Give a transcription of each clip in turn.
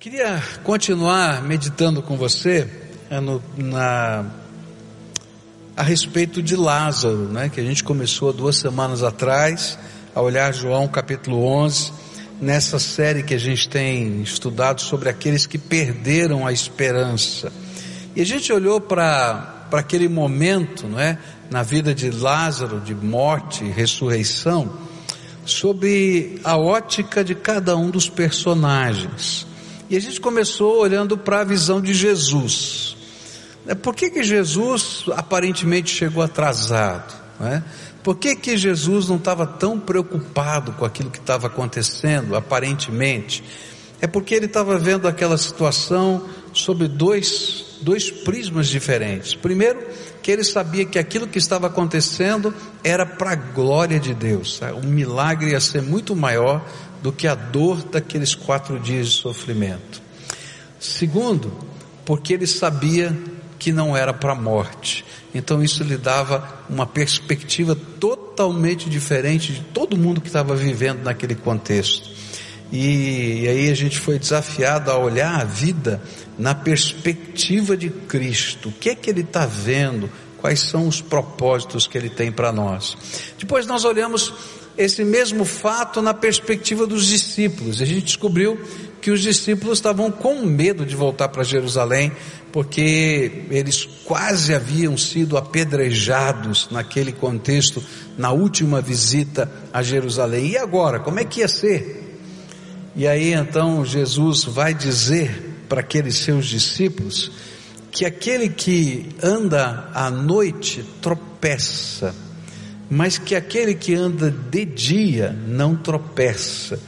Queria continuar meditando com você é, no, na, a respeito de Lázaro, né, que a gente começou duas semanas atrás, a olhar João capítulo 11, nessa série que a gente tem estudado sobre aqueles que perderam a esperança. E a gente olhou para aquele momento, não é, na vida de Lázaro, de morte e ressurreição, sobre a ótica de cada um dos personagens. E a gente começou olhando para a visão de Jesus. É, por que, que Jesus aparentemente chegou atrasado? Né? Por que, que Jesus não estava tão preocupado com aquilo que estava acontecendo, aparentemente? É porque ele estava vendo aquela situação sob dois, dois prismas diferentes. Primeiro, que ele sabia que aquilo que estava acontecendo era para a glória de Deus. O milagre ia ser muito maior do que a dor daqueles quatro dias de sofrimento. Segundo, porque ele sabia que não era para a morte. Então isso lhe dava uma perspectiva totalmente diferente de todo mundo que estava vivendo naquele contexto. E, e, aí a gente foi desafiado a olhar a vida na perspectiva de Cristo. O que é que ele está vendo? Quais são os propósitos que ele tem para nós? Depois nós olhamos esse mesmo fato na perspectiva dos discípulos. A gente descobriu que os discípulos estavam com medo de voltar para Jerusalém, porque eles quase haviam sido apedrejados naquele contexto, na última visita a Jerusalém. E agora, como é que ia ser? E aí então Jesus vai dizer para aqueles seus discípulos que aquele que anda à noite tropeça mas que aquele que anda de dia não tropeça.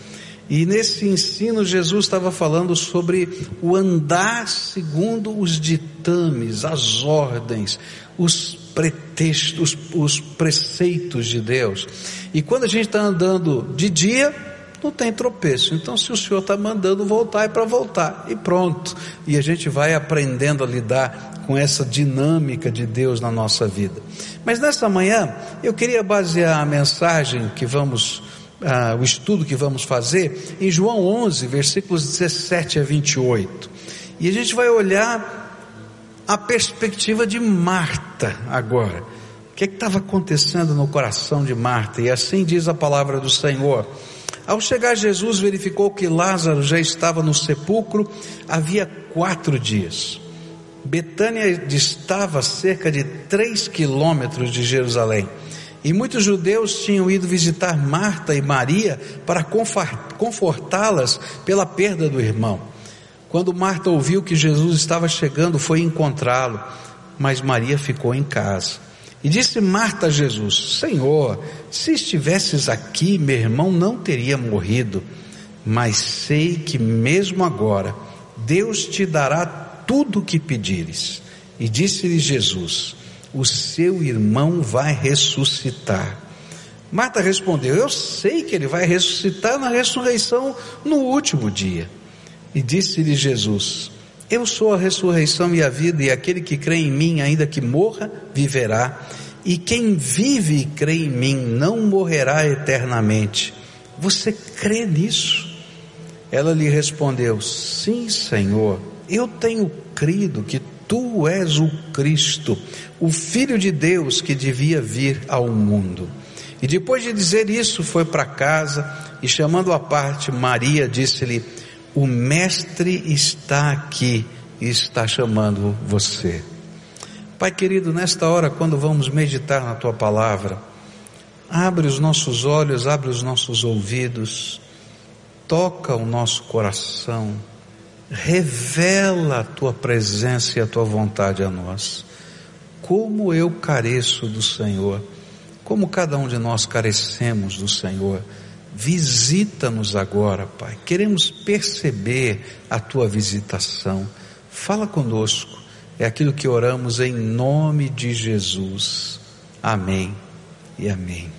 E nesse ensino Jesus estava falando sobre o andar segundo os ditames, as ordens, os pretextos, os preceitos de Deus. E quando a gente está andando de dia, não tem tropeço. Então, se o Senhor está mandando voltar, é para voltar. E pronto. E a gente vai aprendendo a lidar com essa dinâmica de Deus na nossa vida. Mas nesta manhã, eu queria basear a mensagem que vamos, ah, o estudo que vamos fazer, em João 11, versículos 17 a 28. E a gente vai olhar a perspectiva de Marta agora. O que é estava acontecendo no coração de Marta? E assim diz a palavra do Senhor. Ao chegar Jesus verificou que Lázaro já estava no sepulcro havia quatro dias. Betânia distava cerca de três quilômetros de Jerusalém. E muitos judeus tinham ido visitar Marta e Maria para confortá-las pela perda do irmão. Quando Marta ouviu que Jesus estava chegando, foi encontrá-lo, mas Maria ficou em casa. E disse Marta a Jesus: Senhor, se estivesses aqui, meu irmão não teria morrido, mas sei que mesmo agora Deus te dará tudo o que pedires. E disse-lhe Jesus: O seu irmão vai ressuscitar. Marta respondeu: Eu sei que ele vai ressuscitar na ressurreição no último dia. E disse-lhe Jesus: Eu sou a ressurreição e a vida, e aquele que crê em mim, ainda que morra, viverá. E quem vive e crê em mim não morrerá eternamente. Você crê nisso? Ela lhe respondeu: Sim, Senhor eu tenho crido que tu és o Cristo, o Filho de Deus que devia vir ao mundo. E depois de dizer isso, foi para casa e chamando a parte Maria, disse-lhe: O Mestre está aqui e está chamando você. Pai querido, nesta hora, quando vamos meditar na tua palavra, abre os nossos olhos, abre os nossos ouvidos, toca o nosso coração revela a tua presença e a tua vontade a nós. Como eu careço do Senhor, como cada um de nós carecemos do Senhor. Visita-nos agora, Pai. Queremos perceber a tua visitação. Fala conosco. É aquilo que oramos em nome de Jesus. Amém e amém.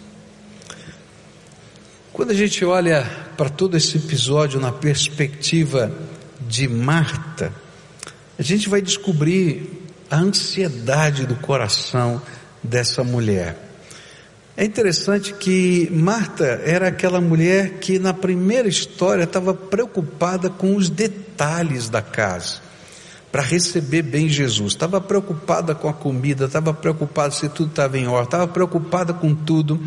Quando a gente olha para todo esse episódio na perspectiva de Marta, a gente vai descobrir a ansiedade do coração dessa mulher. É interessante que Marta era aquela mulher que na primeira história estava preocupada com os detalhes da casa, para receber bem Jesus. Estava preocupada com a comida, estava preocupada se tudo estava em ordem, estava preocupada com tudo.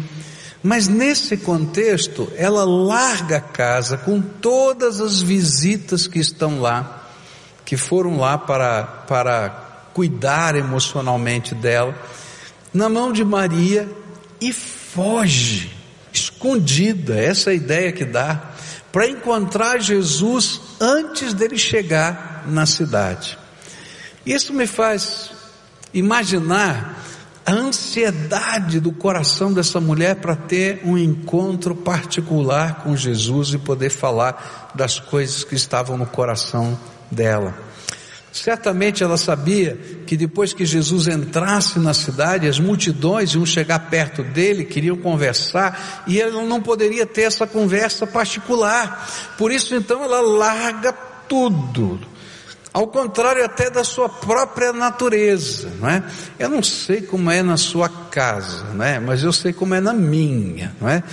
Mas nesse contexto, ela larga a casa com todas as visitas que estão lá, que foram lá para, para cuidar emocionalmente dela, na mão de Maria e foge, escondida, essa é a ideia que dá, para encontrar Jesus antes dele chegar na cidade. Isso me faz imaginar a ansiedade do coração dessa mulher para ter um encontro particular com Jesus e poder falar das coisas que estavam no coração dela. Certamente ela sabia que depois que Jesus entrasse na cidade, as multidões iam chegar perto dele, queriam conversar, e ela não poderia ter essa conversa particular. Por isso então ela larga tudo, ao contrário até da sua própria natureza, não é? Eu não sei como é na sua casa, não é? Mas eu sei como é na minha, não é?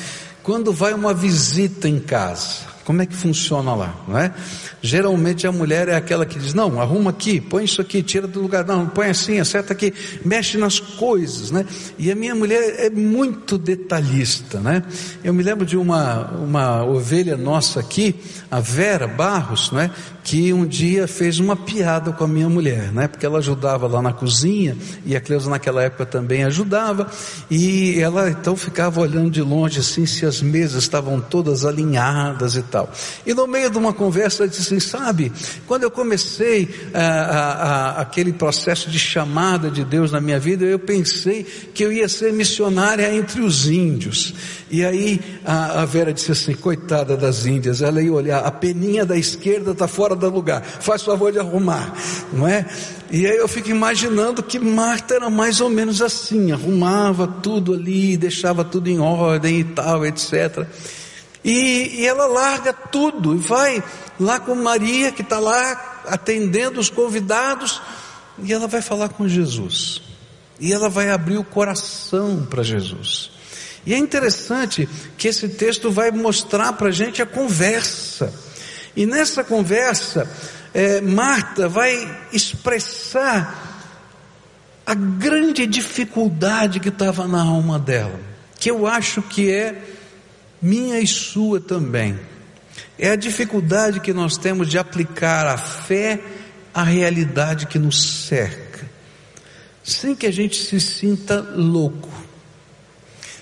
Quando vai uma visita em casa, como é que funciona lá, não é? Geralmente a mulher é aquela que diz: não, arruma aqui, põe isso aqui, tira do lugar, não, põe assim, acerta aqui, mexe nas coisas, né? E a minha mulher é muito detalhista, né? Eu me lembro de uma, uma ovelha nossa aqui, a Vera Barros, né? Que um dia fez uma piada com a minha mulher, né? Porque ela ajudava lá na cozinha e a Cleusa naquela época também ajudava e ela então ficava olhando de longe assim se as mesas estavam todas alinhadas e tal. E no meio de uma conversa disse assim, sabe, quando eu comecei a, ah, a, a, aquele processo de chamada de Deus na minha vida, eu pensei que eu ia ser missionária entre os índios. E aí a, Vera disse assim, coitada das índias, ela ia olhar, a peninha da esquerda está fora do lugar, faz favor de arrumar, não é? E aí eu fico imaginando que Marta era mais ou menos assim, arrumava tudo ali, deixava tudo em ordem e tal, etc. E, e ela larga tudo e vai lá com Maria, que está lá atendendo os convidados, e ela vai falar com Jesus. E ela vai abrir o coração para Jesus. E é interessante que esse texto vai mostrar para a gente a conversa. E nessa conversa, é, Marta vai expressar a grande dificuldade que estava na alma dela, que eu acho que é minha e sua também. É a dificuldade que nós temos de aplicar a fé à realidade que nos cerca, sem que a gente se sinta louco.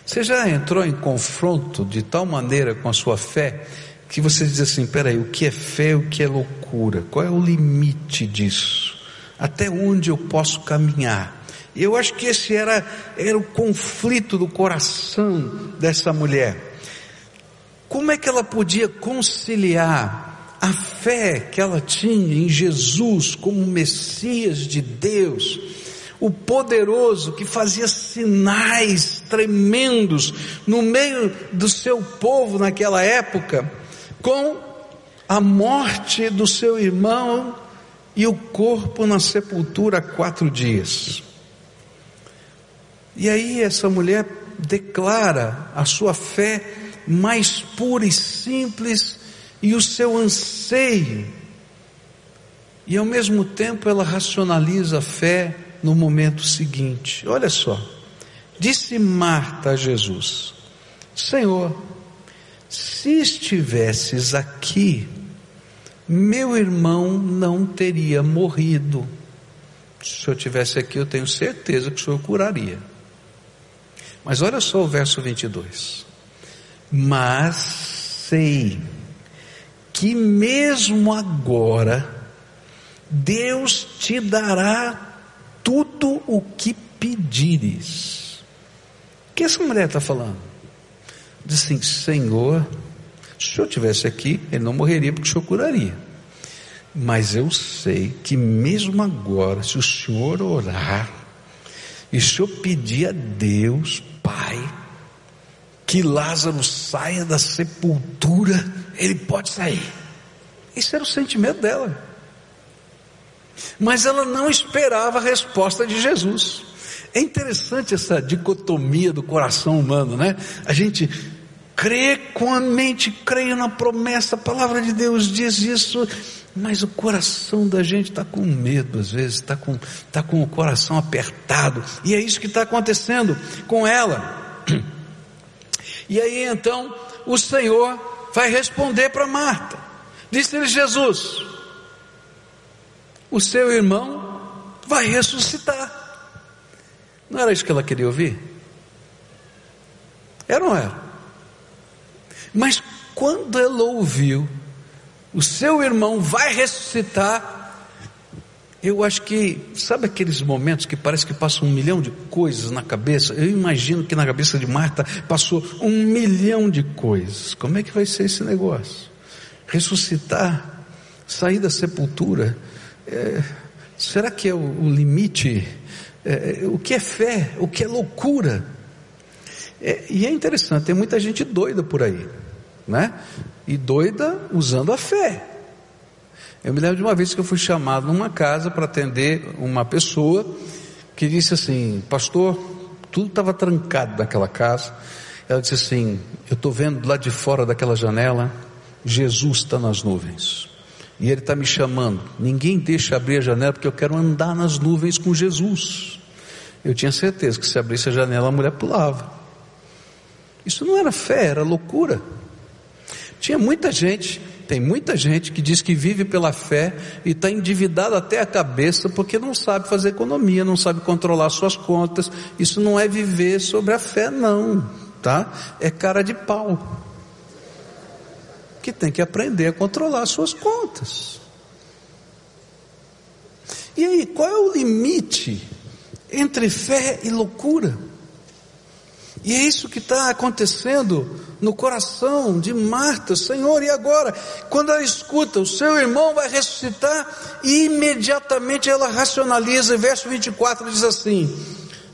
Você já entrou em confronto de tal maneira com a sua fé que você diz assim: peraí, o que é fé, o que é loucura? Qual é o limite disso? Até onde eu posso caminhar? Eu acho que esse era, era o conflito do coração dessa mulher. Como é que ela podia conciliar a fé que ela tinha em Jesus como Messias de Deus, o poderoso que fazia sinais tremendos no meio do seu povo naquela época, com a morte do seu irmão e o corpo na sepultura há quatro dias. E aí essa mulher declara a sua fé mais pura e simples e o seu anseio. E ao mesmo tempo ela racionaliza a fé no momento seguinte. Olha só, disse Marta a Jesus: Senhor, se estivesses aqui, meu irmão não teria morrido. Se eu tivesse aqui, eu tenho certeza que o Senhor curaria. Mas olha só o verso 22 mas sei que mesmo agora Deus te dará tudo o que pedires. O que essa mulher está falando? Diz assim: Senhor, se eu tivesse aqui, ele não morreria porque o Senhor curaria. Mas eu sei que mesmo agora, se o Senhor orar, e se eu pedir a Deus, Pai, que Lázaro saia da sepultura, ele pode sair. Esse era o sentimento dela. Mas ela não esperava a resposta de Jesus. É interessante essa dicotomia do coração humano, né? A gente crê com a mente, creio na promessa, a palavra de Deus diz isso, mas o coração da gente está com medo, às vezes, está com, tá com o coração apertado, e é isso que está acontecendo com ela. E aí então, o Senhor vai responder para Marta, disse-lhe Jesus: O seu irmão vai ressuscitar. Não era isso que ela queria ouvir? Era ou não era? Mas quando ela ouviu, o seu irmão vai ressuscitar, eu acho que, sabe aqueles momentos que parece que passa um milhão de coisas na cabeça? Eu imagino que na cabeça de Marta passou um milhão de coisas. Como é que vai ser esse negócio? Ressuscitar, sair da sepultura, é, será que é o, o limite? É, o que é fé? O que é loucura? É, e é interessante, tem muita gente doida por aí, né? E doida usando a fé. Eu me lembro de uma vez que eu fui chamado numa casa para atender uma pessoa que disse assim, pastor, tudo estava trancado naquela casa. Ela disse assim, eu estou vendo lá de fora daquela janela, Jesus está nas nuvens. E ele está me chamando. Ninguém deixa abrir a janela porque eu quero andar nas nuvens com Jesus. Eu tinha certeza que se abrisse a janela a mulher pulava. Isso não era fé, era loucura. Tinha muita gente tem muita gente que diz que vive pela fé e está endividado até a cabeça porque não sabe fazer economia, não sabe controlar suas contas. Isso não é viver sobre a fé, não, tá? É cara de pau. Que tem que aprender a controlar suas contas. E aí, qual é o limite entre fé e loucura? E é isso que está acontecendo no coração de Marta, Senhor, e agora? Quando ela escuta, o seu irmão vai ressuscitar, e imediatamente ela racionaliza, verso 24 diz assim: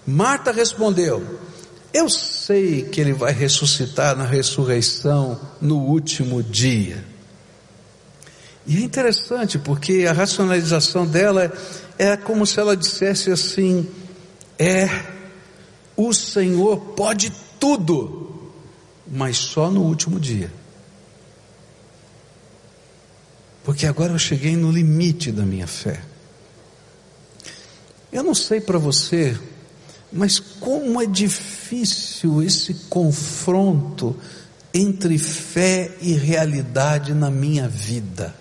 Marta respondeu: Eu sei que ele vai ressuscitar na ressurreição no último dia. E é interessante porque a racionalização dela é como se ela dissesse assim: É o Senhor pode tudo, mas só no último dia. Porque agora eu cheguei no limite da minha fé. Eu não sei para você, mas como é difícil esse confronto entre fé e realidade na minha vida.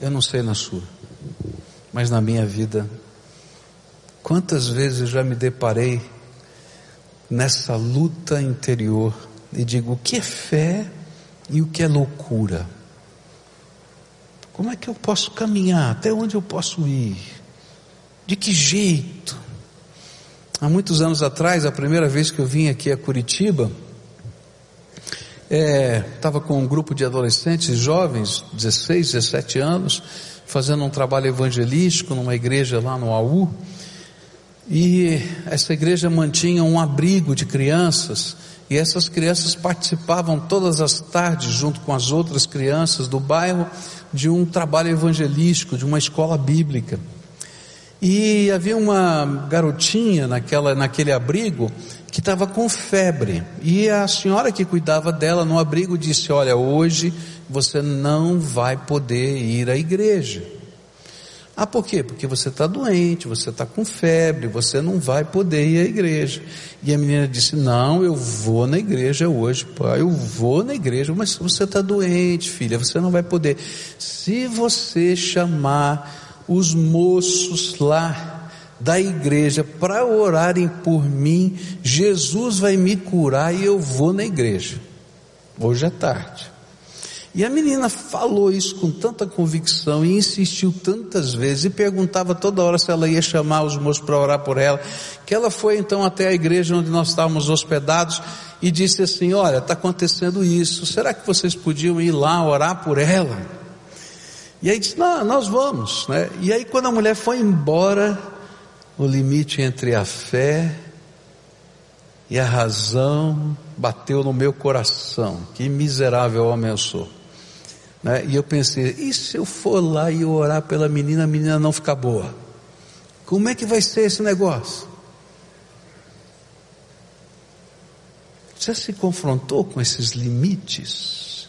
Eu não sei na sua, mas na minha vida, quantas vezes já me deparei nessa luta interior e digo o que é fé e o que é loucura. Como é que eu posso caminhar? Até onde eu posso ir? De que jeito? Há muitos anos atrás, a primeira vez que eu vim aqui a Curitiba, estava é, com um grupo de adolescentes jovens, 16, 17 anos, fazendo um trabalho evangelístico numa igreja lá no AU. E essa igreja mantinha um abrigo de crianças, e essas crianças participavam todas as tardes, junto com as outras crianças do bairro, de um trabalho evangelístico, de uma escola bíblica. E havia uma garotinha naquela, naquele abrigo que estava com febre. E a senhora que cuidava dela no abrigo disse: Olha, hoje você não vai poder ir à igreja. Ah, por quê? Porque você está doente, você está com febre, você não vai poder ir à igreja. E a menina disse: Não, eu vou na igreja hoje, pai, eu vou na igreja, mas você está doente, filha, você não vai poder. Se você chamar os moços lá da igreja para orarem por mim, Jesus vai me curar e eu vou na igreja. Hoje é tarde. E a menina falou isso com tanta convicção e insistiu tantas vezes e perguntava toda hora se ela ia chamar os moços para orar por ela, que ela foi então até a igreja onde nós estávamos hospedados e disse assim: Olha, está acontecendo isso, será que vocês podiam ir lá orar por ela? E aí disse: Não, nós vamos, né? E aí quando a mulher foi embora, o limite entre a fé e a razão bateu no meu coração. Que miserável homem eu sou. Né? E eu pensei, e se eu for lá e orar pela menina, a menina não ficar boa? Como é que vai ser esse negócio? Você se confrontou com esses limites?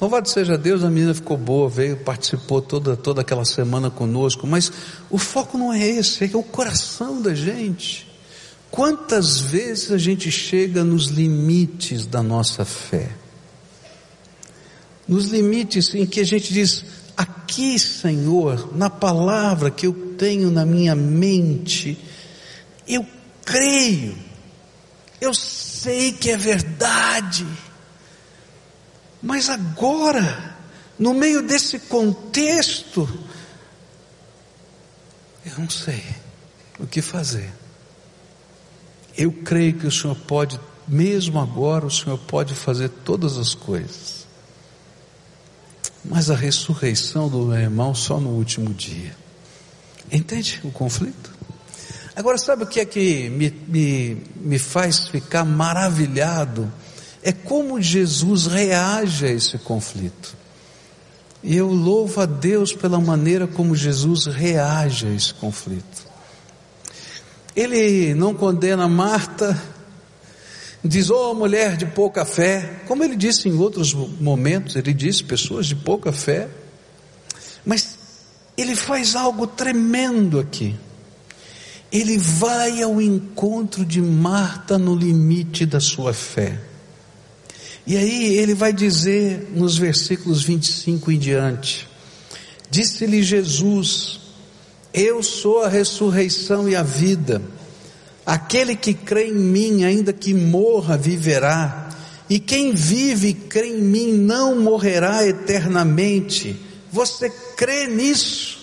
Louvado seja Deus, a menina ficou boa, veio, participou toda, toda aquela semana conosco, mas o foco não é esse, é, é o coração da gente. Quantas vezes a gente chega nos limites da nossa fé? Nos limites em que a gente diz, aqui, Senhor, na palavra que eu tenho na minha mente, eu creio, eu sei que é verdade, mas agora, no meio desse contexto, eu não sei o que fazer. Eu creio que o Senhor pode, mesmo agora, o Senhor pode fazer todas as coisas. Mas a ressurreição do meu irmão só no último dia. Entende o conflito? Agora, sabe o que é que me, me, me faz ficar maravilhado? É como Jesus reage a esse conflito. E eu louvo a Deus pela maneira como Jesus reage a esse conflito. Ele não condena Marta, diz, oh mulher de pouca fé, como ele disse em outros momentos, ele disse pessoas de pouca fé, mas ele faz algo tremendo aqui. Ele vai ao encontro de Marta no limite da sua fé. E aí ele vai dizer nos versículos 25 em diante: Disse-lhe Jesus: eu sou a ressurreição e a vida. Aquele que crê em mim, ainda que morra, viverá. E quem vive e crê em mim não morrerá eternamente. Você crê nisso?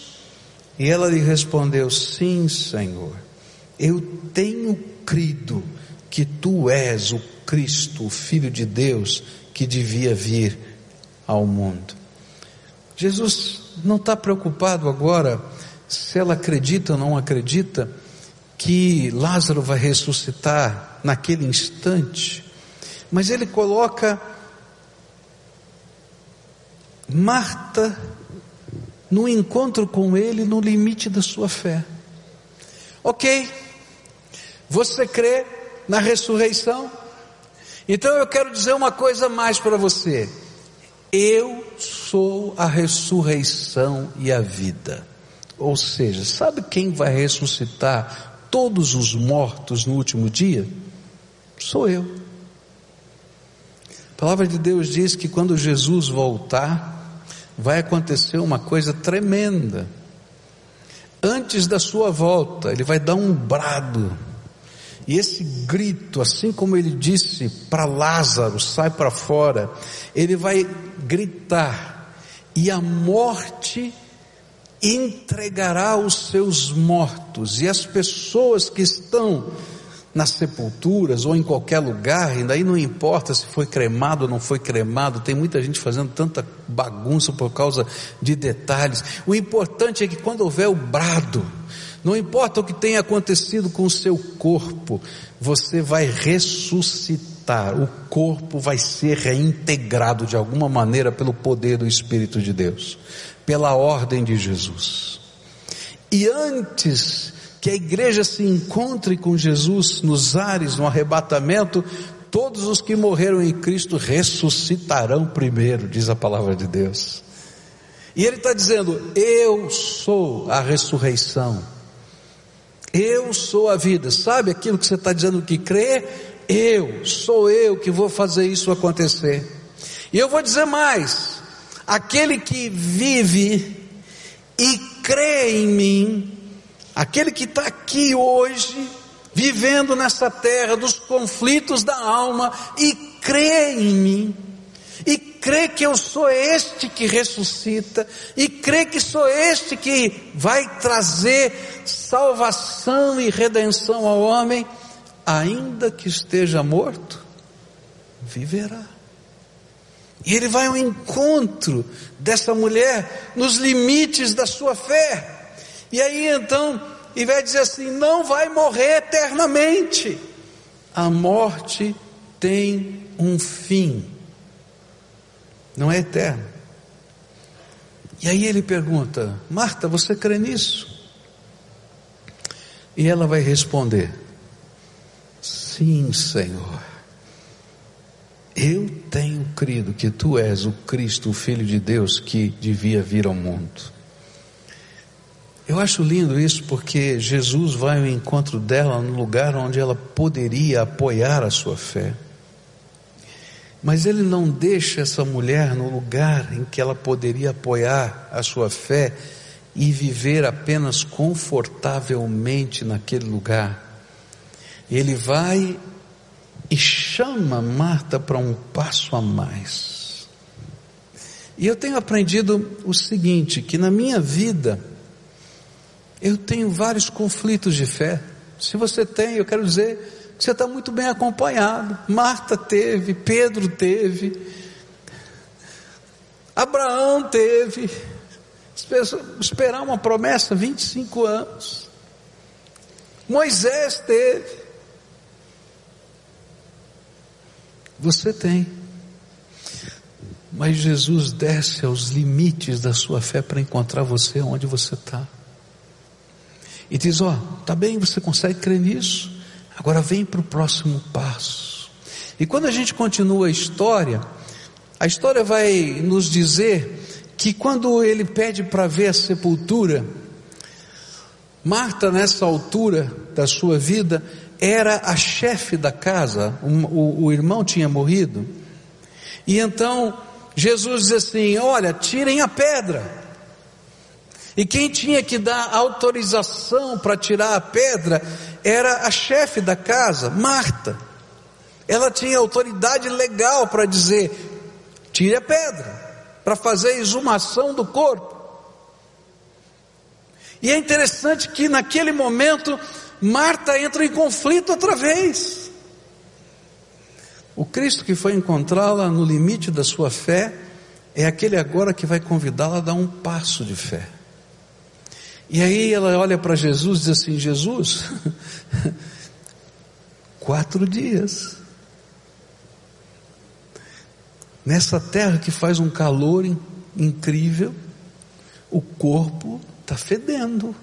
E ela lhe respondeu: Sim, Senhor. Eu tenho crido que tu és o Cristo, o Filho de Deus, que devia vir ao mundo. Jesus não está preocupado agora se ela acredita ou não acredita que Lázaro vai ressuscitar naquele instante, mas ele coloca Marta no encontro com ele no limite da sua fé. Ok, você crê na ressurreição? Então eu quero dizer uma coisa mais para você. Eu sou a ressurreição e a vida. Ou seja, sabe quem vai ressuscitar todos os mortos no último dia? Sou eu. A palavra de Deus diz que quando Jesus voltar, vai acontecer uma coisa tremenda. Antes da sua volta, ele vai dar um brado. E esse grito, assim como ele disse para Lázaro, sai para fora, ele vai gritar, e a morte entregará os seus mortos. E as pessoas que estão nas sepulturas ou em qualquer lugar, e daí não importa se foi cremado ou não foi cremado, tem muita gente fazendo tanta bagunça por causa de detalhes. O importante é que quando houver o brado, não importa o que tenha acontecido com o seu corpo, você vai ressuscitar, o corpo vai ser reintegrado de alguma maneira pelo poder do Espírito de Deus pela ordem de Jesus. E antes que a igreja se encontre com Jesus nos ares, no arrebatamento, todos os que morreram em Cristo ressuscitarão primeiro, diz a palavra de Deus. E ele está dizendo: Eu sou a ressurreição, eu sou a vida. Sabe aquilo que você está dizendo que crê? Eu, sou eu que vou fazer isso acontecer. E eu vou dizer mais: aquele que vive e crê em mim, aquele que está aqui hoje, vivendo nessa terra dos conflitos da alma e crê em mim, e crê que eu sou este que ressuscita, e crê que sou este que vai trazer salvação e redenção ao homem, ainda que esteja morto, viverá. E ele vai ao encontro dessa mulher nos limites da sua fé. E aí então, e vai dizer assim: não vai morrer eternamente. A morte tem um fim, não é eterno. E aí ele pergunta: Marta, você crê nisso? E ela vai responder: Sim, Senhor. Eu tenho crido que tu és o Cristo, o Filho de Deus que devia vir ao mundo. Eu acho lindo isso porque Jesus vai ao encontro dela no lugar onde ela poderia apoiar a sua fé. Mas ele não deixa essa mulher no lugar em que ela poderia apoiar a sua fé e viver apenas confortavelmente naquele lugar. Ele vai e chama Marta para um passo a mais. E eu tenho aprendido o seguinte: que na minha vida, eu tenho vários conflitos de fé. Se você tem, eu quero dizer que você está muito bem acompanhado. Marta teve, Pedro teve, Abraão teve. Esperar uma promessa 25 anos. Moisés teve. Você tem. Mas Jesus desce aos limites da sua fé para encontrar você onde você está. E diz: Ó, oh, tá bem, você consegue crer nisso? Agora vem para o próximo passo. E quando a gente continua a história, a história vai nos dizer que quando ele pede para ver a sepultura, Marta, nessa altura da sua vida, era a chefe da casa, o, o, o irmão tinha morrido, e então Jesus diz assim: Olha, tirem a pedra. E quem tinha que dar autorização para tirar a pedra era a chefe da casa, Marta. Ela tinha autoridade legal para dizer: tire a pedra, para fazer a exumação do corpo. E é interessante que naquele momento Marta entra em conflito outra vez. O Cristo que foi encontrá-la no limite da sua fé é aquele agora que vai convidá-la a dar um passo de fé. E aí ela olha para Jesus e diz assim: Jesus, quatro dias. Nessa terra que faz um calor incrível, o corpo está fedendo.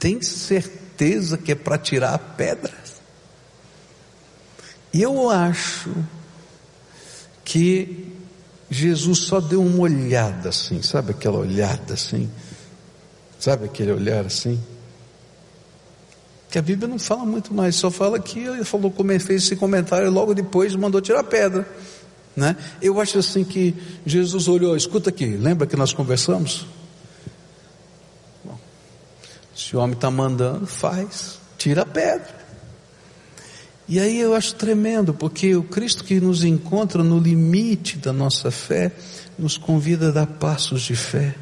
Tem certeza certeza que é para tirar pedras. E eu acho que Jesus só deu uma olhada assim, sabe aquela olhada assim? Sabe aquele olhar assim? Que a Bíblia não fala muito mais, só fala que ele falou como fez esse comentário e logo depois mandou tirar pedra. Né? Eu acho assim que Jesus olhou, escuta aqui, lembra que nós conversamos? Se o homem está mandando, faz, tira a pedra. E aí eu acho tremendo, porque o Cristo que nos encontra no limite da nossa fé, nos convida a dar passos de fé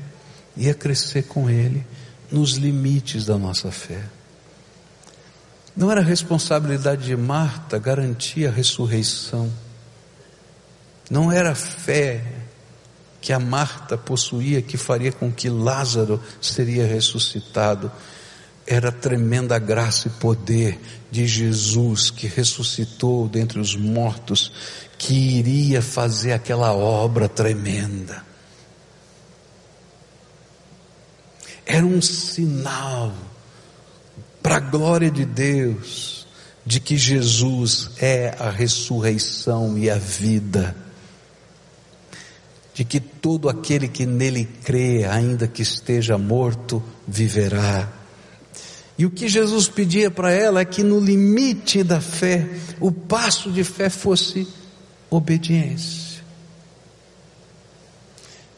e a crescer com Ele nos limites da nossa fé. Não era responsabilidade de Marta garantir a ressurreição. Não era fé que a Marta possuía que faria com que Lázaro seria ressuscitado. Era tremenda graça e poder de Jesus que ressuscitou dentre os mortos, que iria fazer aquela obra tremenda. Era um sinal para a glória de Deus de que Jesus é a ressurreição e a vida de que todo aquele que nele crê, ainda que esteja morto, viverá. E o que Jesus pedia para ela é que no limite da fé, o passo de fé fosse obediência.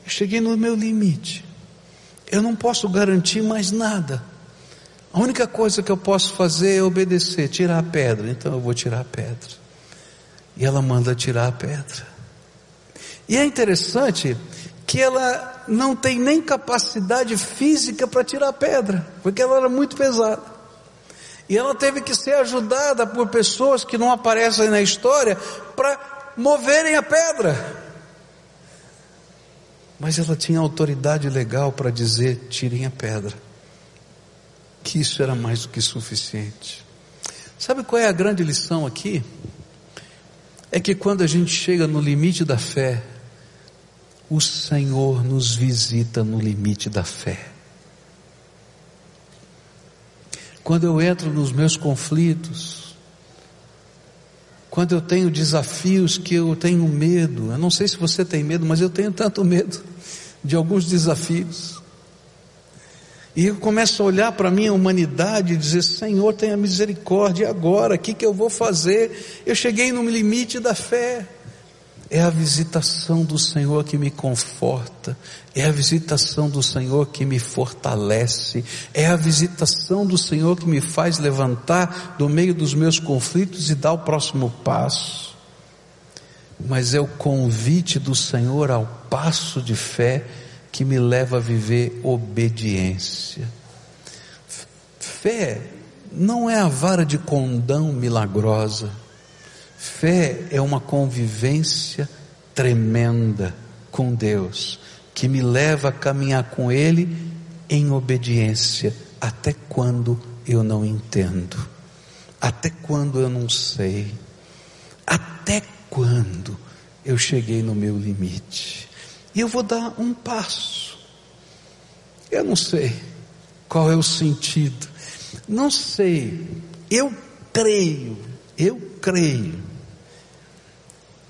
Eu cheguei no meu limite. Eu não posso garantir mais nada. A única coisa que eu posso fazer é obedecer, tirar a pedra. Então eu vou tirar a pedra. E ela manda tirar a pedra. E é interessante que ela não tem nem capacidade física para tirar a pedra, porque ela era muito pesada. E ela teve que ser ajudada por pessoas que não aparecem na história para moverem a pedra. Mas ela tinha autoridade legal para dizer: tirem a pedra. Que isso era mais do que suficiente. Sabe qual é a grande lição aqui? É que quando a gente chega no limite da fé, o Senhor nos visita no limite da fé. Quando eu entro nos meus conflitos, quando eu tenho desafios que eu tenho medo. Eu não sei se você tem medo, mas eu tenho tanto medo de alguns desafios. E eu começo a olhar para a minha humanidade e dizer: Senhor, tenha misericórdia, agora? O que, que eu vou fazer? Eu cheguei no limite da fé. É a visitação do Senhor que me conforta, é a visitação do Senhor que me fortalece, é a visitação do Senhor que me faz levantar do meio dos meus conflitos e dar o próximo passo. Mas é o convite do Senhor ao passo de fé que me leva a viver obediência. Fé não é a vara de condão milagrosa. Fé é uma convivência tremenda com Deus, que me leva a caminhar com Ele em obediência, até quando eu não entendo, até quando eu não sei, até quando eu cheguei no meu limite. E eu vou dar um passo. Eu não sei qual é o sentido, não sei, eu creio, eu creio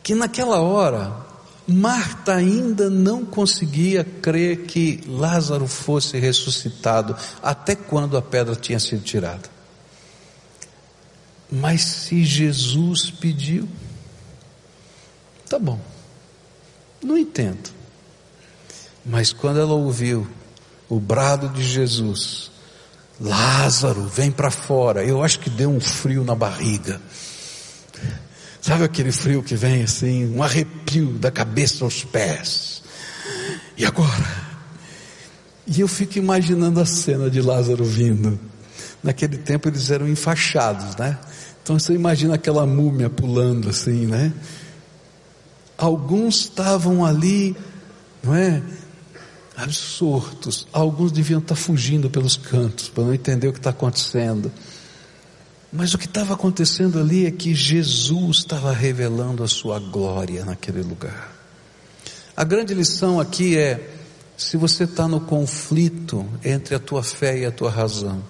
que naquela hora Marta ainda não conseguia crer que Lázaro fosse ressuscitado, até quando a pedra tinha sido tirada. Mas se Jesus pediu, tá bom, não entendo. Mas quando ela ouviu o brado de Jesus, Lázaro, vem para fora, eu acho que deu um frio na barriga. Sabe aquele frio que vem assim, um arrepio da cabeça aos pés. E agora? E eu fico imaginando a cena de Lázaro vindo. Naquele tempo eles eram enfaixados, né? Então você imagina aquela múmia pulando assim, né? Alguns estavam ali, não é? Absortos. Alguns deviam estar fugindo pelos cantos para não entender o que está acontecendo. Mas o que estava acontecendo ali é que Jesus estava revelando a sua glória naquele lugar. A grande lição aqui é: se você está no conflito entre a tua fé e a tua razão,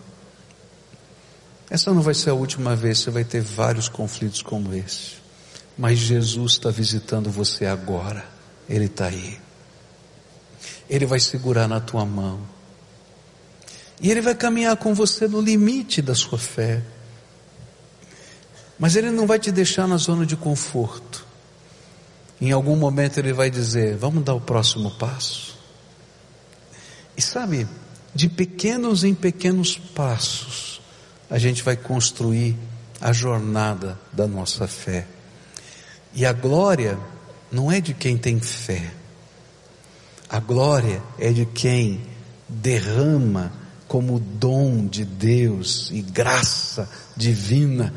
essa não vai ser a última vez, você vai ter vários conflitos como esse. Mas Jesus está visitando você agora, Ele está aí. Ele vai segurar na tua mão. E Ele vai caminhar com você no limite da sua fé. Mas Ele não vai te deixar na zona de conforto. Em algum momento Ele vai dizer: Vamos dar o próximo passo. E sabe, de pequenos em pequenos passos, a gente vai construir a jornada da nossa fé. E a glória não é de quem tem fé, a glória é de quem derrama como dom de Deus e graça divina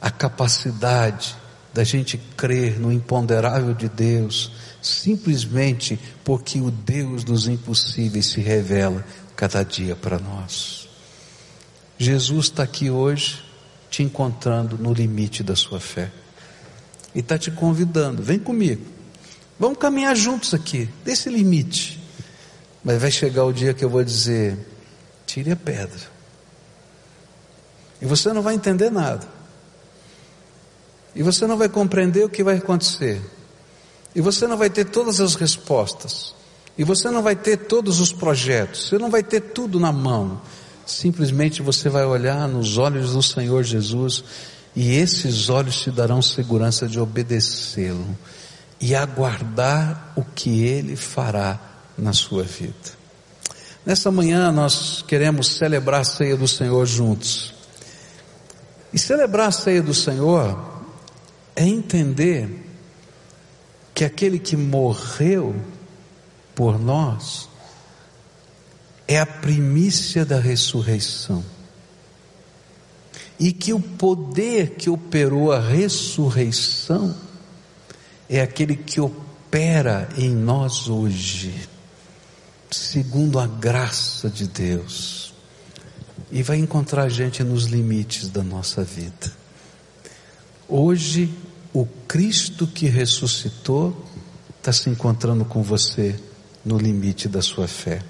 a capacidade da gente crer no imponderável de Deus, simplesmente porque o Deus dos impossíveis se revela cada dia para nós. Jesus está aqui hoje te encontrando no limite da sua fé e está te convidando, vem comigo, vamos caminhar juntos aqui, desse limite. Mas vai chegar o dia que eu vou dizer: tire a pedra, e você não vai entender nada. E você não vai compreender o que vai acontecer. E você não vai ter todas as respostas. E você não vai ter todos os projetos. Você não vai ter tudo na mão. Simplesmente você vai olhar nos olhos do Senhor Jesus e esses olhos te darão segurança de obedecê-lo e aguardar o que ele fará na sua vida. Nessa manhã nós queremos celebrar a ceia do Senhor juntos. E celebrar a ceia do Senhor é entender que aquele que morreu por nós é a primícia da ressurreição. E que o poder que operou a ressurreição é aquele que opera em nós hoje, segundo a graça de Deus, e vai encontrar gente nos limites da nossa vida. Hoje o Cristo que ressuscitou está se encontrando com você no limite da sua fé.